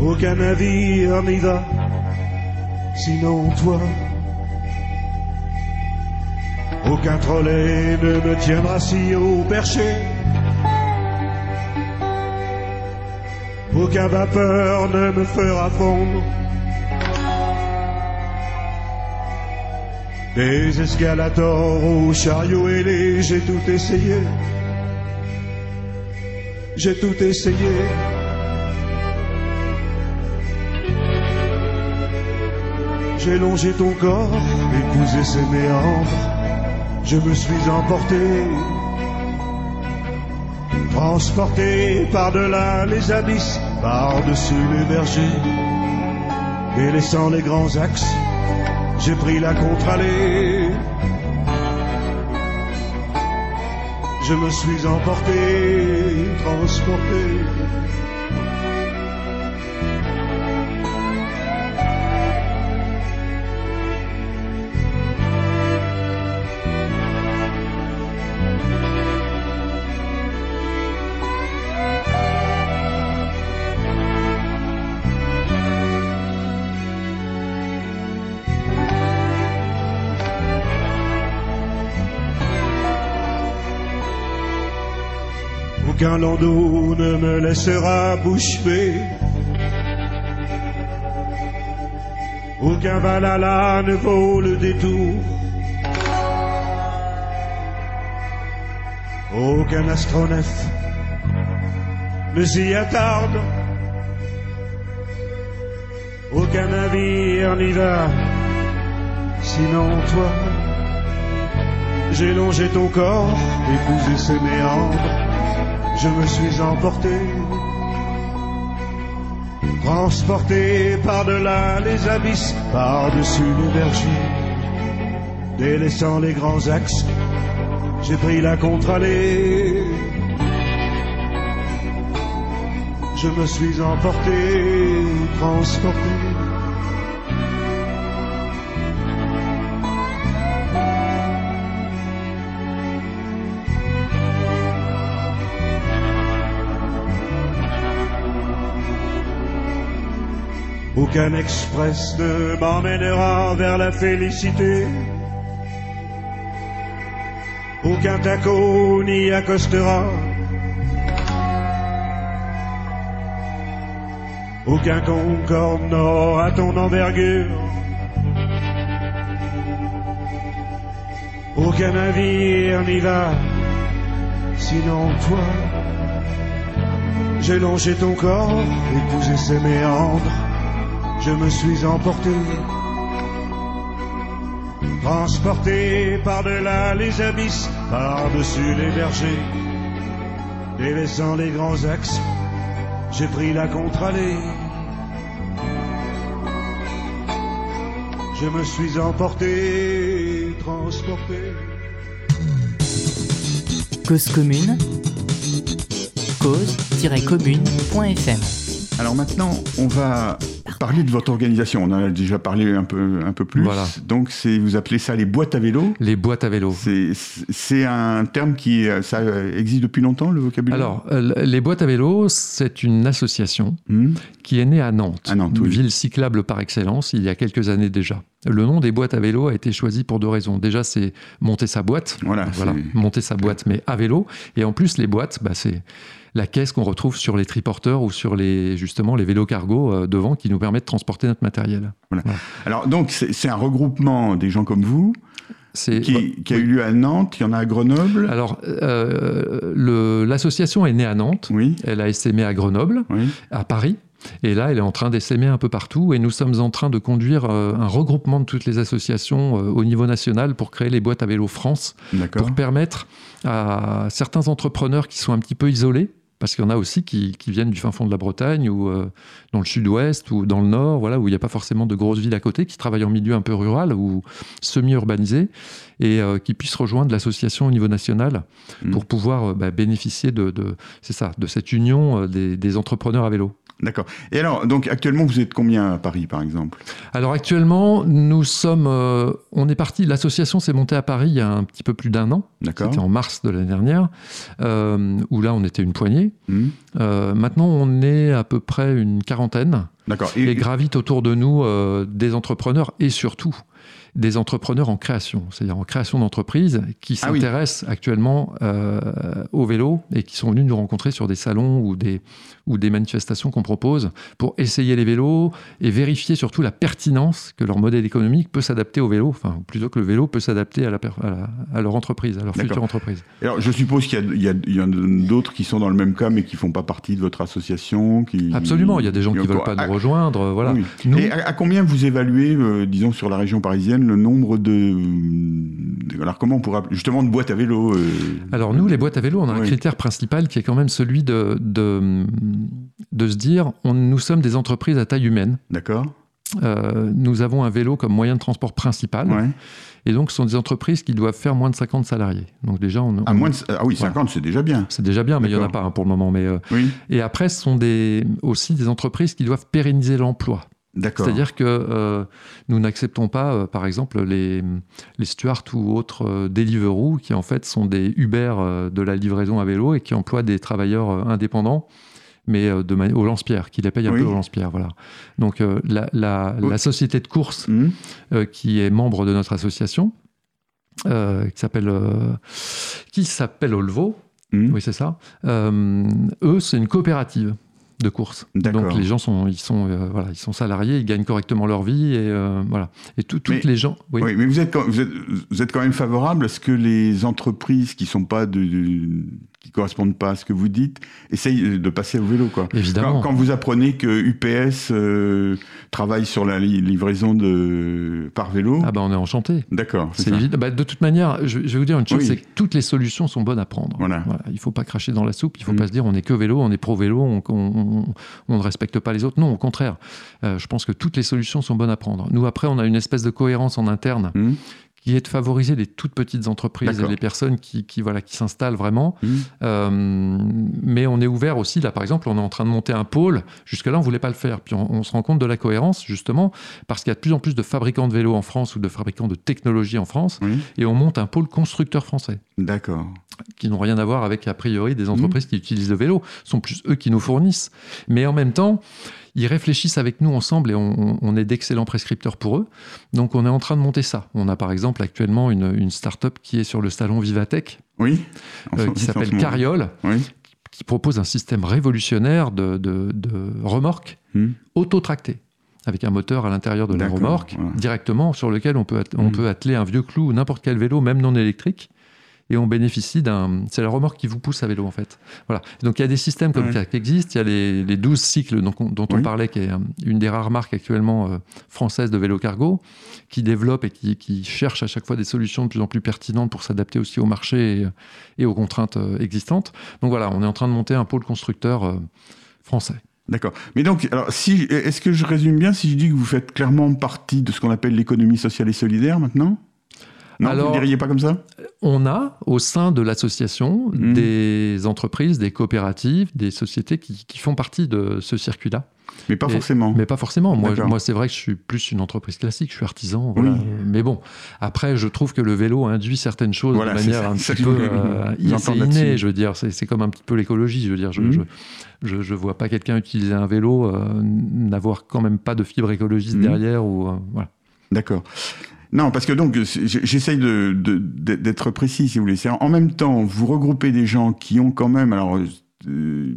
Aucun navire n'y va, sinon toi. Aucun trolley ne me tiendra si haut perché. Aucun vapeur ne me fera fondre. Des escalators aux chariots ailés, j'ai tout essayé. J'ai tout essayé. J'ai longé ton corps, épousé ses méandres. Je me suis emporté, transporté par-delà les abysses, par-dessus les bergers, délaissant les grands axes. J'ai pris la contre-allée. Je me suis emporté, transporté. Aucun landau ne me laissera bouche bée. Aucun Valhalla ne vaut le détour. Aucun astronef ne s'y attarde. Aucun navire n'y va, sinon toi. J'ai longé ton corps, épousé ses méandres je me suis emporté, transporté par-delà les abysses, par-dessus les vergers, délaissant les grands axes, j'ai pris la contre-allée. Je me suis emporté, transporté. Aucun express ne m'emmènera vers la félicité. Aucun taco n'y accostera. Aucun concorde n'aura ton envergure. Aucun navire n'y va, sinon toi. J'ai longé ton corps, épousé ses méandres je me suis emporté, transporté par-delà les abysses, par-dessus les bergers, délaissant les grands axes, j'ai pris la contre-allée. Je me suis emporté, transporté. Cause commune, cause-commune.fm. Alors maintenant, on va parler de votre organisation. On en a déjà parlé un peu, un peu plus. Voilà. Donc, c'est, vous appelez ça les boîtes à vélo? Les boîtes à vélo. C'est, un terme qui euh, ça existe depuis longtemps, le vocabulaire? Alors, euh, les boîtes à vélo, c'est une association Hmm qui est née à Nantes, À Nantes, une oui. ville cyclable par excellence, il y a quelques années déjà. Le nom des boîtes à vélo a été choisi pour deux raisons. Déjà, c'est monter sa boîte, Voilà, monter sa boîte, mais à vélo. Et en plus, les boîtes, bah, c'est la caisse qu'on retrouve sur les triporteurs ou sur les justement les vélos cargo euh, devant qui nous permettent de transporter notre matériel. Alors, donc, c'est, un regroupement des gens comme vous qui, qui a eu lieu à Nantes, il y en a à Grenoble. alors euh, l'association est née à Nantes, Oui, elle a essaimé à Grenoble, oui. à Paris. Et là, elle est en train d'essaimer un peu partout. Et nous sommes en train de conduire euh, un regroupement de toutes les associations euh, au niveau national pour créer les boîtes à vélo France, pour permettre à certains entrepreneurs qui sont un petit peu isolés, parce qu'il y en a aussi qui, qui viennent du fin fond de la Bretagne ou euh, dans le sud-ouest ou dans le nord, voilà, où il n'y a pas forcément de grosses villes à côté, qui travaillent en milieu un peu rural ou semi-urbanisé, et euh, qui puissent rejoindre l'association au niveau national Mm. pour pouvoir euh, bah, bénéficier de, de- c'est ça, de cette union des, des entrepreneurs à vélo. D'accord. Et alors, donc actuellement, vous êtes combien à Paris, par exemple? Alors actuellement, nous sommes, euh, on est parti, l'association s'est montée à Paris il y a un petit peu plus d'un an. D'accord. C'était en mars de l'année dernière, euh, où là on était une poignée. Hmm. Euh, maintenant on est à peu près une quarantaine D'accord. Et, gravitent autour de nous des entrepreneurs et surtout des entrepreneurs en création, c'est-à-dire en création d'entreprises qui Ah oui. s'intéressent actuellement euh, au vélo et qui sont venus nous rencontrer sur des salons ou des, ou des manifestations qu'on propose pour essayer les vélos et vérifier surtout la pertinence que leur modèle économique peut s'adapter au vélo, enfin plutôt que le vélo peut s'adapter à, à, à leur entreprise, à leur future entreprise. Alors, je suppose qu'il y a- il y, y en a d'autres qui sont dans le même cas, mais qui font pas partie de votre association. Qui... Absolument, il y a des gens qui encore- veulent pas Ah, nous rejoindre, euh, voilà. oui. Nous- Et à combien vous évaluez, euh, disons, sur la région parisienne, le nombre de. alors, comment on appeler- Justement, de boîtes à vélo euh, Alors nous, les boîtes à vélo, on a un critère principal qui est quand même celui de, de, de se dire, on, nous sommes des entreprises à taille humaine. D'accord Euh, nous avons un vélo comme moyen de transport principal. Ouais. Et donc, ce sont des entreprises qui doivent faire moins de 50 salariés. Donc déjà, on, À on- moins de- Ah oui, Voilà. 50, c'est déjà bien. c'est déjà bien, mais il n'y en a pas hein, pour le moment. Mais, euh, Oui, et après, ce sont des, aussi des entreprises qui doivent pérenniser l'emploi. C'est-à-dire que euh, nous n'acceptons pas, euh, par exemple, les, les Stuart ou autres euh, Deliveroo, qui en fait sont des Uber euh, de la livraison à vélo et qui emploient des travailleurs indépendants, mais de au lance-pierre, qui les payent un Oui. peu au lance-pierre. Voilà. Donc la, la- Oui. la société de course euh, qui est membre de notre association, qui s'appelle qui s'appelle Olvo, hum. oui c'est ça. Eux, c'est une coopérative de course. Donc les gens sont ils sont euh, voilà ils sont salariés, ils gagnent correctement leur vie et euh, voilà. Et tout- toutes Mais- les gens. Oui. Oui, mais vous êtes, quand- vous, êtes, vous êtes quand même favorable à ce que les entreprises qui sont pas de, de- qui correspondent pas à ce que vous dites essayent de passer au vélo, quoi. Évidemment. Quand, quand vous apprenez que UPS euh, travaille sur la li- livraison de par vélo, Ah bah on est enchanté. d'accord. c'est évident. Bah, de toute manière, je, je vais vous dire une chose, Oui. c'est que toutes les solutions sont bonnes à prendre. Voilà. Il faut pas cracher dans la soupe. Il faut Mm. pas se dire on est que vélo, on est pro vélo, on, on- on- on ne respecte pas les autres. Non, au contraire. Euh, je pense que toutes les solutions sont bonnes à prendre. Nous après, on a une espèce de cohérence en interne Hum, qui est de favoriser les toutes petites entreprises et les personnes qui, qui, voilà qui s'installent vraiment. hum. Euh, mais on est ouvert aussi, là par exemple, on est en train de monter un pôle. Jusque-là, on voulait pas le faire. Puis on, on se rend compte de la cohérence, justement, parce qu'il y a de plus en plus de fabricants de vélos en France ou de fabricants de technologie en France. Oui, Et on monte un pôle constructeur français, d'accord. qui n'ont rien à voir avec, a priori, des entreprises qui utilisent le vélo. Ce sont plus eux qui nous fournissent. Mais en même temps, ils réfléchissent avec nous ensemble et on, on est d'excellents prescripteurs pour eux. Donc on est en train de monter ça. On a par exemple actuellement une, une start-up qui est sur le salon Vivatech, Oui. Euh, qui s'appelle. Cariole, Oui. qui propose un système révolutionnaire de, de, de remorques Hum. auto-tractées avec un moteur à l'intérieur de la remorque, directement sur lequel on peut, at- on Mm. peut atteler un vieux clou ou n'importe quel vélo, même non électrique. Et on bénéficie d'un. C'est la remorque qui vous pousse à vélo, en fait. Voilà. Donc il y a des systèmes comme Ouais. ça qui existent. Il y a les, les 12 cycles dont, on- parlait, qui est euh, une des rares marques actuellement euh, françaises de vélo cargo, qui développe et qui, qui cherche à chaque fois des solutions de plus en plus pertinentes pour s'adapter aussi au marché et, et aux contraintes euh, existantes. Donc voilà, on est en train de monter un pôle constructeur euh, français. D'accord. Mais donc, alors, si, est-ce que je résume bien si je dis que vous faites clairement partie de ce qu'on appelle l'économie sociale et solidaire maintenant? Non, Alors- vous ne diriez pas comme ça On a au sein de l'association Mhm. des entreprises, des coopératives, des sociétés qui, qui font partie de ce circuit-là. Mais pas Et- forcément. Mais pas forcément. Moi, c'est vrai que je suis plus une entreprise classique, je suis artisan. voilà. Oui. Mais bon, après, je trouve que le vélo induit certaines choses Voilà, de manière ça, un petit peu euh, inné. Je veux dire, c'est comme un petit peu l'écologie. Je veux dire, je, je, je vois pas quelqu'un utiliser un vélo, euh, n'avoir quand même pas de fibre écologiste Mhm. derrière. Ou, euh, voilà. D'accord. Non, parce que donc, j'essaye de, d'être précis, si vous voulez. En même temps, vous regroupez des gens qui ont quand même, alors, euh,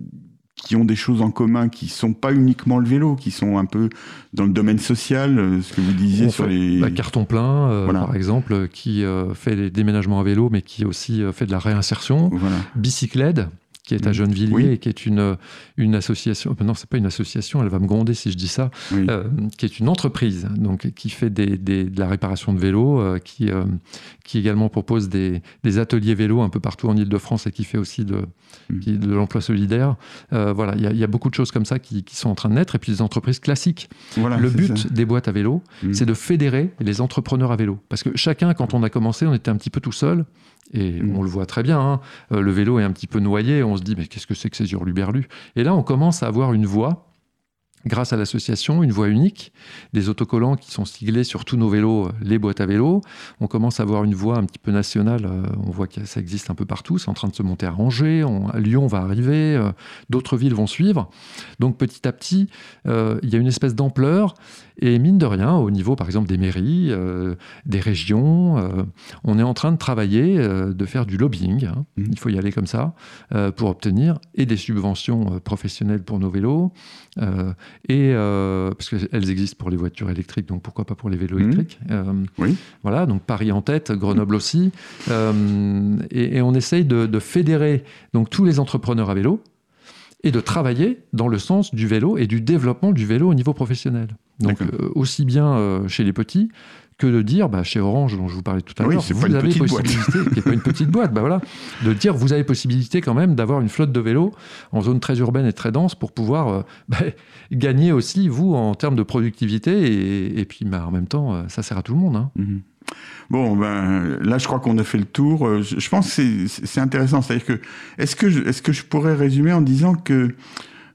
qui ont des choses en commun, qui sont pas uniquement le vélo, qui sont un peu dans le domaine social, euh, ce que vous disiez On sur les. carton plein, euh, Voilà. par exemple, qui euh, fait des déménagements à vélo, mais qui aussi fait de la réinsertion. Voilà. Bicycled, qui est à Mhm. Gennevilliers, Oui. et qui est une, une association. euh, Non, c'est pas une association, elle va me gronder si je dis ça. Oui. euh, qui est une entreprise donc, qui fait des, des- de la réparation de vélos, euh, qui, euh, qui également propose des, des ateliers vélo un peu partout en Ile-de-France et qui fait aussi de, Mm. qui- de l'emploi solidaire. Euh, voilà, il y, a- il y a beaucoup de choses comme ça qui, qui sont en train de naître. Et puis des entreprises classiques. Voilà, Le but ça. des boîtes à vélo, Mm. c'est de fédérer les entrepreneurs à vélo. Parce que chacun, quand on a commencé, on était un petit peu tout seul. Et Mm. on le voit très bien, hein. Euh, le vélo est un petit peu noyé. On se dit, mais qu'est-ce que c'est que ces hurluberlus? Et là, on commence à avoir une voix grâce à l'association Une Voie Unique, des autocollants qui sont siglés sur tous nos vélos, les boîtes à vélos. On commence à avoir une voie un petit peu nationale. euh, On voit que ça existe un peu partout. C'est en train de se monter à Angers. On- à Lyon va arriver. euh, D'autres villes vont suivre. Donc petit à petit, euh, il y a une espèce d'ampleur. Et mine de rien, au niveau par exemple des mairies, euh, des régions, euh, on est en train de travailler, de faire du lobbying. hein. Mhm. Il faut y aller comme ça pour obtenir et des subventions professionnelles pour nos vélos. Et euh, parce qu'elles existent pour les voitures électriques, donc pourquoi pas pour les vélos Mhm. électriques Euh, Oui. Voilà, donc Paris en tête, Grenoble aussi, Euh, et, et on essaye de, de fédérer donc tous les entrepreneurs à vélo et de travailler dans le sens du vélo et du développement du vélo au niveau professionnel. Donc aussi bien chez les petits que de dire bah, chez Orange dont je vous parlais tout à Oui, l'heure, c'est vous avez possibilité, qui n'est pas une petite boîte, bah voilà, de dire vous avez possibilité quand même d'avoir une flotte de vélos en zone très urbaine et très dense pour pouvoir euh, bah, gagner aussi vous en termes de productivité et, et puis bah, en même temps euh, ça sert à tout le monde. hein. Mhm. Bon, ben là, je crois qu'on a fait le tour. Euh, Je, pense que c'est- intéressant. C'est-à-dire que, est-ce que, je- est-ce que je pourrais résumer en disant que,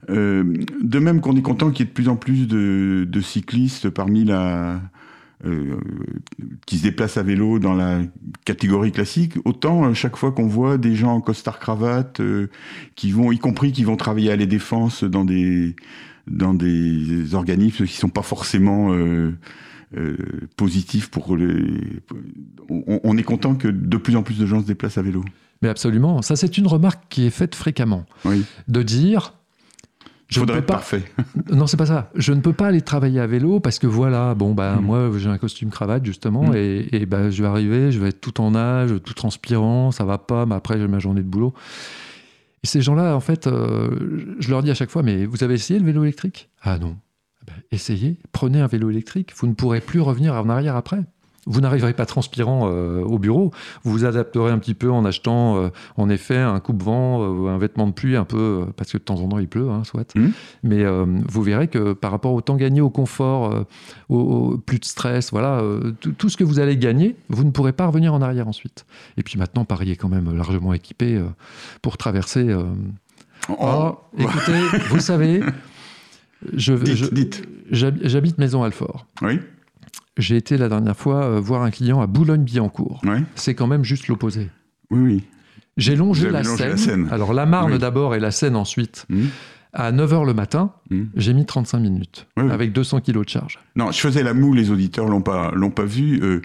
euh, de même qu'on est content qu'il y ait de plus en plus de, de cyclistes parmi la. Euh, qui se déplacent à vélo dans la catégorie classique, autant euh, chaque fois qu'on voit des gens en costard cravate euh, qui vont, y compris qui vont travailler à les défenses dans des dans des organismes qui sont pas forcément euh, positifs pour les. On, on est content que de plus en plus de gens se déplacent à vélo. Mais absolument, ça c'est une remarque qui est faite fréquemment, Oui. de dire Je ne peux être pas parfait. Non, c'est pas ça. Je ne peux pas aller travailler à vélo parce que voilà, bon, bah, Mm. moi, j'ai un costume cravate, justement, Mm. et, et bah, je vais arriver, je vais être tout en âge, tout transpirant, ça va pas, mais après, j'ai ma journée de boulot. Et ces gens-là, en fait, euh, je leur dis à chaque fois, mais vous avez essayé le vélo électrique? Ah non. Eh ben, essayez, prenez un vélo électrique, vous ne pourrez plus revenir en arrière après. Vous n'arriverez pas transpirant euh, au bureau. Vous vous adapterez un petit peu en achetant, euh, en effet, un coupe-vent, euh, un vêtement de pluie, un peu, euh, parce que de temps en temps il pleut, hein, soit. Mhm. Mais vous verrez que par rapport au temps gagné, au confort, au, au- plus de stress, voilà, tout, ce que vous allez gagner, vous ne pourrez pas revenir en arrière ensuite. Et puis maintenant, Paris est quand même largement équipé pour traverser. euh, Oh, Oh, écoutez, vous savez, je, dites, je- dites. j'hab- j'habite Maison Alfort. Oui, J'ai été la dernière fois euh, voir un client à Boulogne-Billancourt. C'est quand même juste l'opposé. oui, oui. J'ai longé, la longé Seine. la Seine. Alors la Marne Oui. d'abord et la Seine ensuite. Mhm. À 9h le matin, Mhm. j'ai mis 35 minutes Oui, oui. avec 200 kilos de charge. Non, je faisais la moue, les auditeurs l'ont pas, l'ont pas vu. Euh,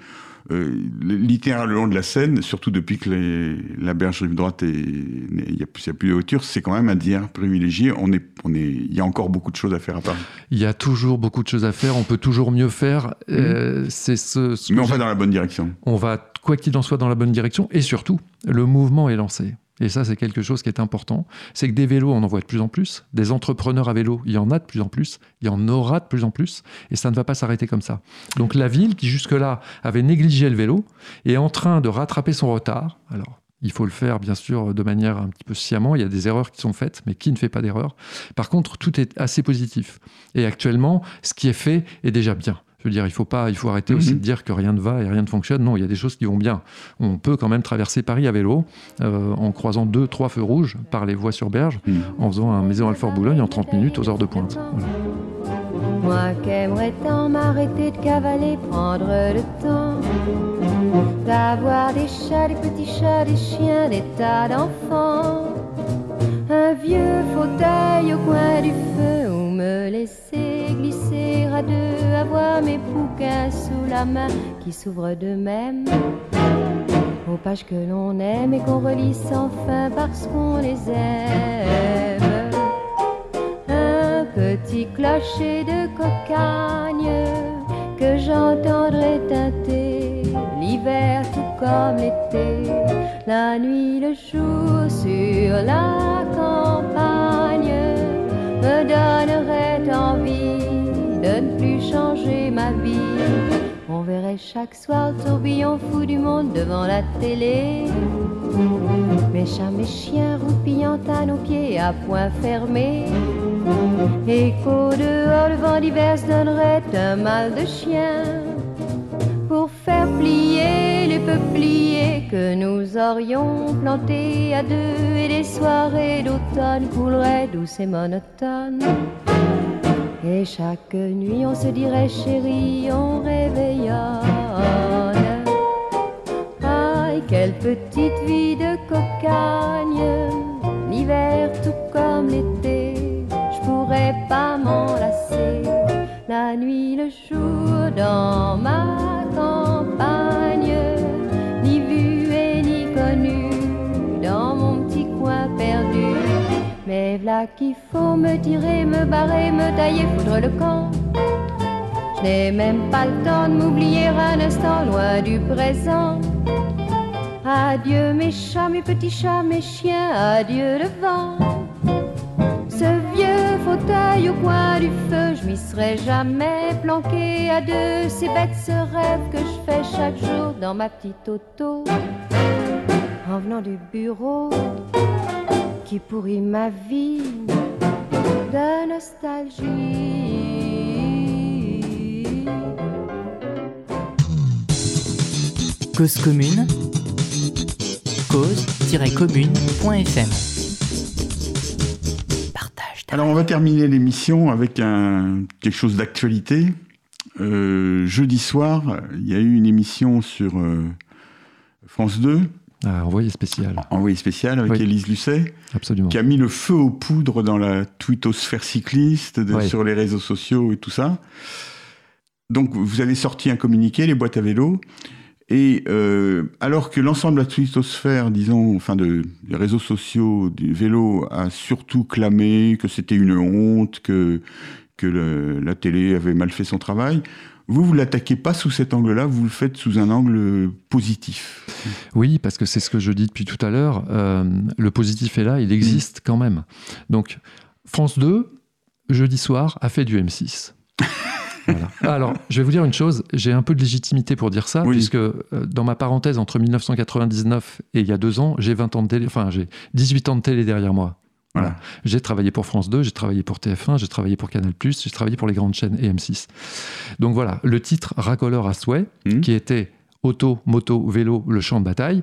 euh, l'itinéraire le long de la Seine, surtout depuis que les- la berge rive droite est, il n'y a, a plus de hauteur, c'est quand même un itinéraire privilégié. On est, on est, il y a encore beaucoup de choses à faire à Paris. Il y a toujours beaucoup de choses à faire, on peut toujours mieux faire. Euh, c'est ce, Mais on va dans la bonne direction. on va, quoi qu'il en soit, dans la bonne direction. Et surtout, le mouvement est lancé. Et ça, c'est quelque chose qui est important. C'est que des vélos, on en voit de plus en plus. Des entrepreneurs à vélo, il y en a de plus en plus. Il y en aura de plus en plus. Et ça ne va pas s'arrêter comme ça. Donc la ville, qui jusque-là avait négligé le vélo, est en train de rattraper son retard. Alors, il faut le faire, bien sûr, de manière un petit peu sciemment. Il y a des erreurs qui sont faites, mais qui ne fait pas d'erreur? Par contre, tout est assez positif. Et actuellement, ce qui est fait est déjà bien. Je veux dire, il faut pas, il faut arrêter aussi Mhm. de dire que rien ne va et rien ne fonctionne. Non, il y a des choses qui vont bien. On peut quand même traverser Paris à vélo euh, en croisant deux, trois feux rouges par les voies sur berge, Mhm. en faisant un maison Alfort Boulogne en 30 minutes aux heures de pointe. Voilà. Moi qu'aimerais tant m'arrêter de cavaler, prendre le temps d'avoir des chats, des petits chats, des chiens, des tas d'enfants. Un vieux fauteuil au coin du feu où me laisser glisser à deux, avoir mes bouquins sous la main qui s'ouvrent d'eux-mêmes. Aux pages que l'on aime et qu'on relit sans fin parce qu'on les aime un petit clocher de cocagne que j'entendrai teinter l'hiver tout comme l'été, la nuit, le jour sur la campagne me donnerait envie de ne plus changer ma vie. On verrait chaque soir le tourbillon fou du monde devant la télé. Mes chats, mes chiens roupillant à nos pieds à point fermé. Et qu'au dehors, le vent d'hiver donnerait un mal de chien pour faire plier les peupliers que nous aurions plantés à deux et des soirées d'automne couleraient douces et monotones. Et chaque nuit on se dirait chérie, on réveillonne. Aïe, quelle petite vie de cocagne, l'hiver tout comme l'été, je pourrais pas m'enlacer. La nuit, le jour, dans ma campagne, V'là qu'il faut me tirer, me barrer, me tailler, foudre le camp. Je n'ai même pas le temps de m'oublier un instant loin du présent. Adieu mes chats, mes petits chats, mes chiens, adieu le vent. Ce vieux fauteuil au coin du feu, je m'y serais jamais planqué à deux. C'est bête ce rêve que je fais chaque jour dans ma petite auto. En venant du bureau, qui pourrit ma vie de nostalgie. Cause commune, cause-commune.fm. Alors on va terminer l'émission avec un, quelque chose d'actualité. Euh, jeudi soir, il y a eu une émission sur euh, France 2, Ah, envoyé spécial, envoyé spécial avec Oui. Élise Lucet, absolument. qui a mis le feu aux poudres dans la twittosphère cycliste, de- sur les réseaux sociaux et tout ça. Donc vous avez sorti un communiqué, les boîtes à vélo, et euh, alors que l'ensemble de la twittosphère, disons, enfin de, des réseaux sociaux du vélo a surtout clamé que c'était une honte, que, que le- la télé avait mal fait son travail, vous, vous l'attaquez pas sous cet angle-là, vous le faites sous un angle positif. Oui, parce que c'est ce que je dis depuis tout à l'heure. euh, le positif est là, il existe quand même. Donc, France 2, jeudi soir, a fait du M6. Voilà. Alors, je vais vous dire une chose, j'ai un peu de légitimité pour dire ça, Oui. puisque euh, dans ma parenthèse entre 1999 et il y a deux ans, j'ai 20 ans de télé, enfin j'ai 18 ans de télé derrière moi. Voilà. J'ai travaillé pour France 2, j'ai travaillé pour TF1, j'ai travaillé pour Canal+, j'ai travaillé pour les grandes chaînes et M6. Donc voilà, le titre racoleur à souhait, Mhm. qui était auto, moto, vélo, le champ de bataille.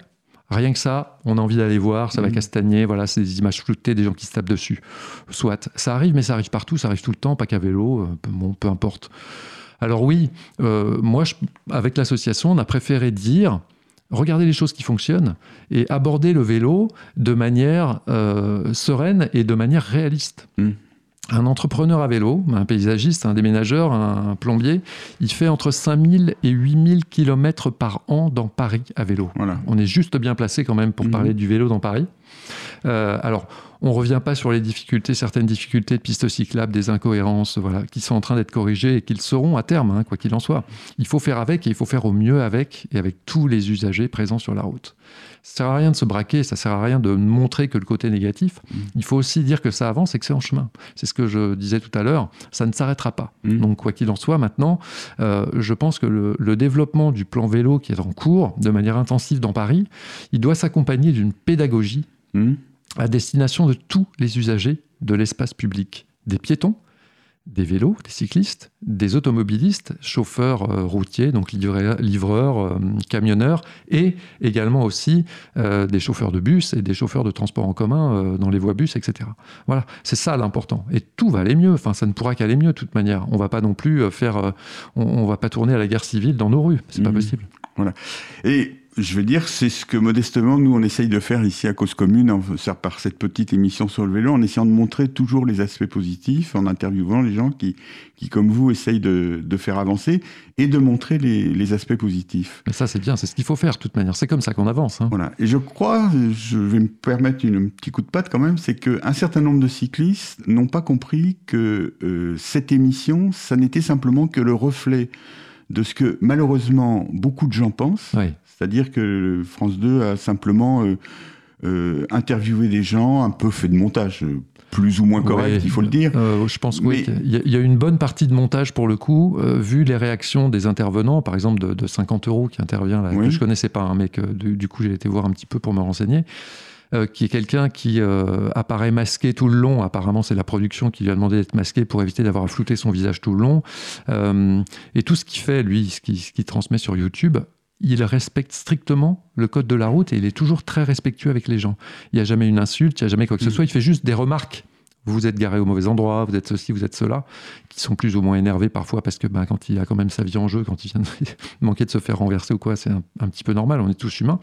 Rien que ça, on a envie d'aller voir, ça va Mhm. castagner, voilà, c'est des images floutées, des gens qui se tapent dessus. Soit, ça arrive, mais ça arrive partout, ça arrive tout le temps, pas qu'à vélo, euh, bon, peu importe. Alors oui, euh, moi, je- avec l'association, on a préféré dire, regardez les choses qui fonctionnent et aborder le vélo de manière euh, sereine et de manière réaliste. Mm. Un entrepreneur à vélo, un paysagiste, un déménageur, un plombier, il fait entre 5000 et 8000 km par an dans Paris à vélo. Voilà. On est juste bien placé quand même pour Mhm. parler du vélo dans Paris. Euh, alors, on revient pas sur les difficultés, certaines difficultés de pistes cyclables, des incohérences, voilà, qui sont en train d'être corrigées et qui le seront à terme, hein, quoi qu'il en soit. Il faut faire avec et il faut faire au mieux avec et avec tous les usagers présents sur la route. Ça sert à rien de se braquer, ça sert à rien de montrer que le côté négatif. Il faut aussi dire que ça avance et que c'est en chemin. C'est ce que je disais tout à l'heure. Ça ne s'arrêtera pas. Mhm. Donc, quoi qu'il en soit, maintenant, euh, je pense que le, le développement du plan vélo qui est en cours de manière intensive dans Paris, il doit s'accompagner d'une pédagogie Hmm à destination de tous les usagers de l'espace public, des piétons, des vélos, des cyclistes, des automobilistes, chauffeurs euh, routiers, donc livreurs, livreurs euh, camionneurs, et également aussi euh, des chauffeurs de bus et des chauffeurs de transport en commun euh, dans les voies bus, etc. Voilà, c'est ça l'important. Et tout va aller mieux. Enfin, ça ne pourra qu'aller mieux de toute manière. On va pas non plus faire, on, on va pas tourner à la guerre civile dans nos rues. C'est pas Mhm. possible. Et je veux dire, c'est ce que modestement, nous, on essaye de faire ici à Cause Commune, en, par cette petite émission sur le vélo, en essayant de montrer toujours les aspects positifs, en interviewant les gens qui, qui comme vous, essayent de, de faire avancer et de montrer les, les aspects positifs. Mais ça, c'est bien. C'est ce qu'il faut faire de toute manière. C'est comme ça qu'on avance. hein. Voilà. Et je crois, je vais me permettre une, un petit coup de patte quand même, c'est qu'un certain nombre de cyclistes n'ont pas compris que euh, cette émission, ça n'était simplement que le reflet de ce que malheureusement beaucoup de gens pensent. Oui. C'est-à-dire que France 2 a simplement euh, euh, interviewé des gens, un peu fait de montage, euh, plus ou moins correct, il faut le dire. Euh, je pense que oui, Mais- qu'il y, a- il y a une bonne partie de montage pour le coup, euh, vu les réactions des intervenants, par exemple de, de 50 euros qui intervient là, Oui. que je connaissais pas, un mec, du, du coup j'ai été voir un petit peu pour me renseigner. qui est quelqu'un qui apparaît masqué tout le long. Apparemment, c'est la production qui lui a demandé d'être masqué pour éviter d'avoir à flouter son visage tout le long. Et tout ce qu'il fait, lui, ce qu'il ce qu'il transmet sur YouTube, il respecte strictement le code de la route et il est toujours très respectueux avec les gens. Il n'y a jamais une insulte, il n'y a jamais quoi que ce Mm. soit. Il fait juste des remarques vous êtes garé au mauvais endroit, vous êtes ceci, vous êtes cela, qui sont plus ou moins énervés parfois parce que bah, quand il a quand même sa vie en jeu, quand il vient de manquer de se faire renverser ou quoi, c'est un, un petit peu normal, on est tous humains,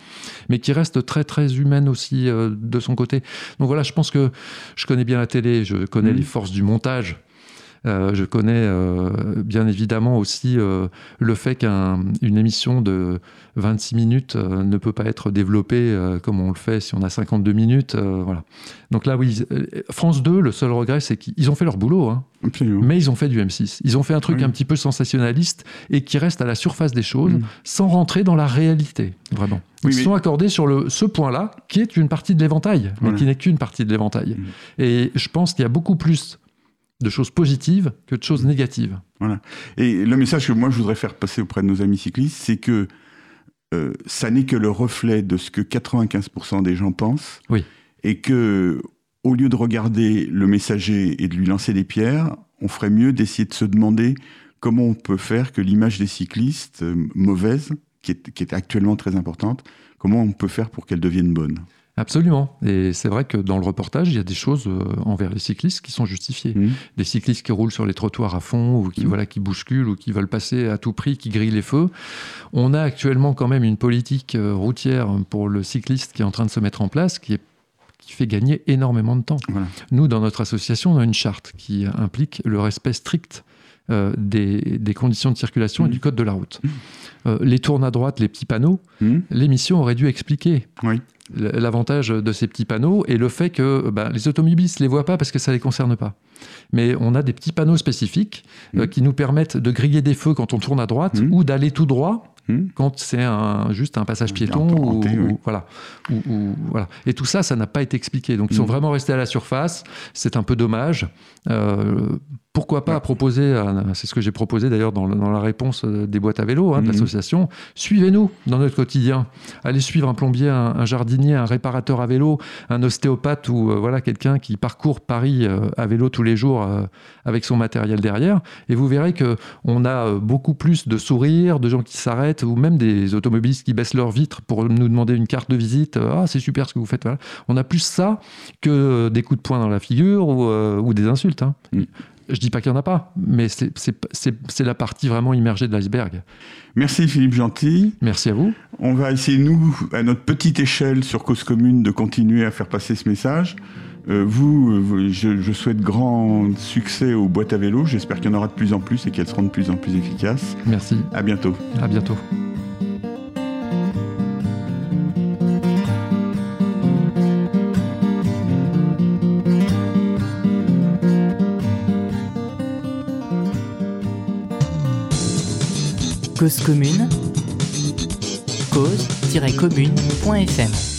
mais qui reste très très humaine aussi euh, de son côté. Donc voilà, je pense que je connais bien la télé, je connais Mhm. les forces du montage. Euh, je connais euh, bien évidemment aussi euh, le fait qu'une émission de 26 minutes ne peut pas être développée comme on le fait si on a 52 minutes. voilà. Donc là, oui, France 2, le seul regret, c'est qu'ils ont fait leur boulot, hein, mais ils ont fait du M6. Ils ont fait un truc Oui. un petit peu sensationnaliste et qui reste à la surface des choses Mm. sans rentrer dans la réalité, vraiment. Ils Oui, se mais- sont accordés sur le, ce point-là, qui est une partie de l'éventail, mais qui n'est qu'une partie de l'éventail. Mm. Et je pense qu'il y a beaucoup plus de choses positives que de choses négatives. Et le message que moi je voudrais faire passer auprès de nos amis cyclistes, c'est que euh, ça n'est que le reflet de ce que 95% des gens pensent. Oui. Et que, au lieu de regarder le messager et de lui lancer des pierres, on ferait mieux d'essayer de se demander comment on peut faire que l'image des cyclistes euh, mauvaise, qui est, qui est actuellement très importante, comment on peut faire pour qu'elle devienne bonne. Absolument. Et c'est vrai que dans le reportage, il y a des choses euh, envers les cyclistes qui sont justifiées. Mhm. Des cyclistes qui roulent sur les trottoirs à fond, ou qui, Mhm. voilà, qui bousculent, ou qui veulent passer à tout prix, qui grillent les feux. On a actuellement quand même une politique euh, routière pour le cycliste qui est en train de se mettre en place, qui, est, qui fait gagner énormément de temps. Voilà. Nous, dans notre association, on a une charte qui implique le respect strict euh, des, des conditions de circulation et Mhm. du code de la route. Euh, les tournes à droite, les petits panneaux, l'émission aurait dû expliquer Oui. L'avantage de ces petits panneaux et le fait que bah, les automobilistes ne les voient pas parce que ça ne les concerne pas. Mais on a des petits panneaux spécifiques euh, Mhm. qui nous permettent de griller des feux quand on tourne à droite Mhm. ou d'aller tout droit Mhm. quand c'est un, juste un passage piéton. Un Ou, hanté, oui. ou- voilà. Ou- voilà. Et tout ça, ça n'a pas été expliqué. Donc ils sont Mhm. vraiment restés à la surface. C'est un peu dommage. Euh, pourquoi pas Ouais. proposer, c'est ce que j'ai proposé d'ailleurs dans, dans la réponse euh, des boîtes à vélo hein, de Mhm. l'association, suivez-nous dans notre quotidien. Allez suivre un plombier, un, un jardinier, un réparateur à vélo, un ostéopathe ou euh, voilà quelqu'un qui parcourt Paris euh, à vélo tous les jours avec son matériel derrière. Et vous verrez que on a beaucoup plus de sourires, de gens qui s'arrêtent ou même des automobilistes qui baissent leurs vitres pour nous demander une carte de visite. Euh, Ah, c'est super ce que vous faites. Voilà. On a plus ça que des coups de poing dans la figure ou, euh, ou des insultes. hein. Mm. Je dis pas qu'il y en a pas, mais c'est la partie vraiment immergée de l'iceberg. Merci Philippe Gentil. Merci à vous. On va essayer, nous, à notre petite échelle sur Cause Commune, de continuer à faire passer ce message. Euh, vous, euh, vous- je, je souhaite grand succès aux boîtes à vélo. J'espère qu'il y en aura de plus en plus et qu'elles seront de plus en plus efficaces. Merci. À bientôt. À bientôt. Cause commune, cause-commune.fm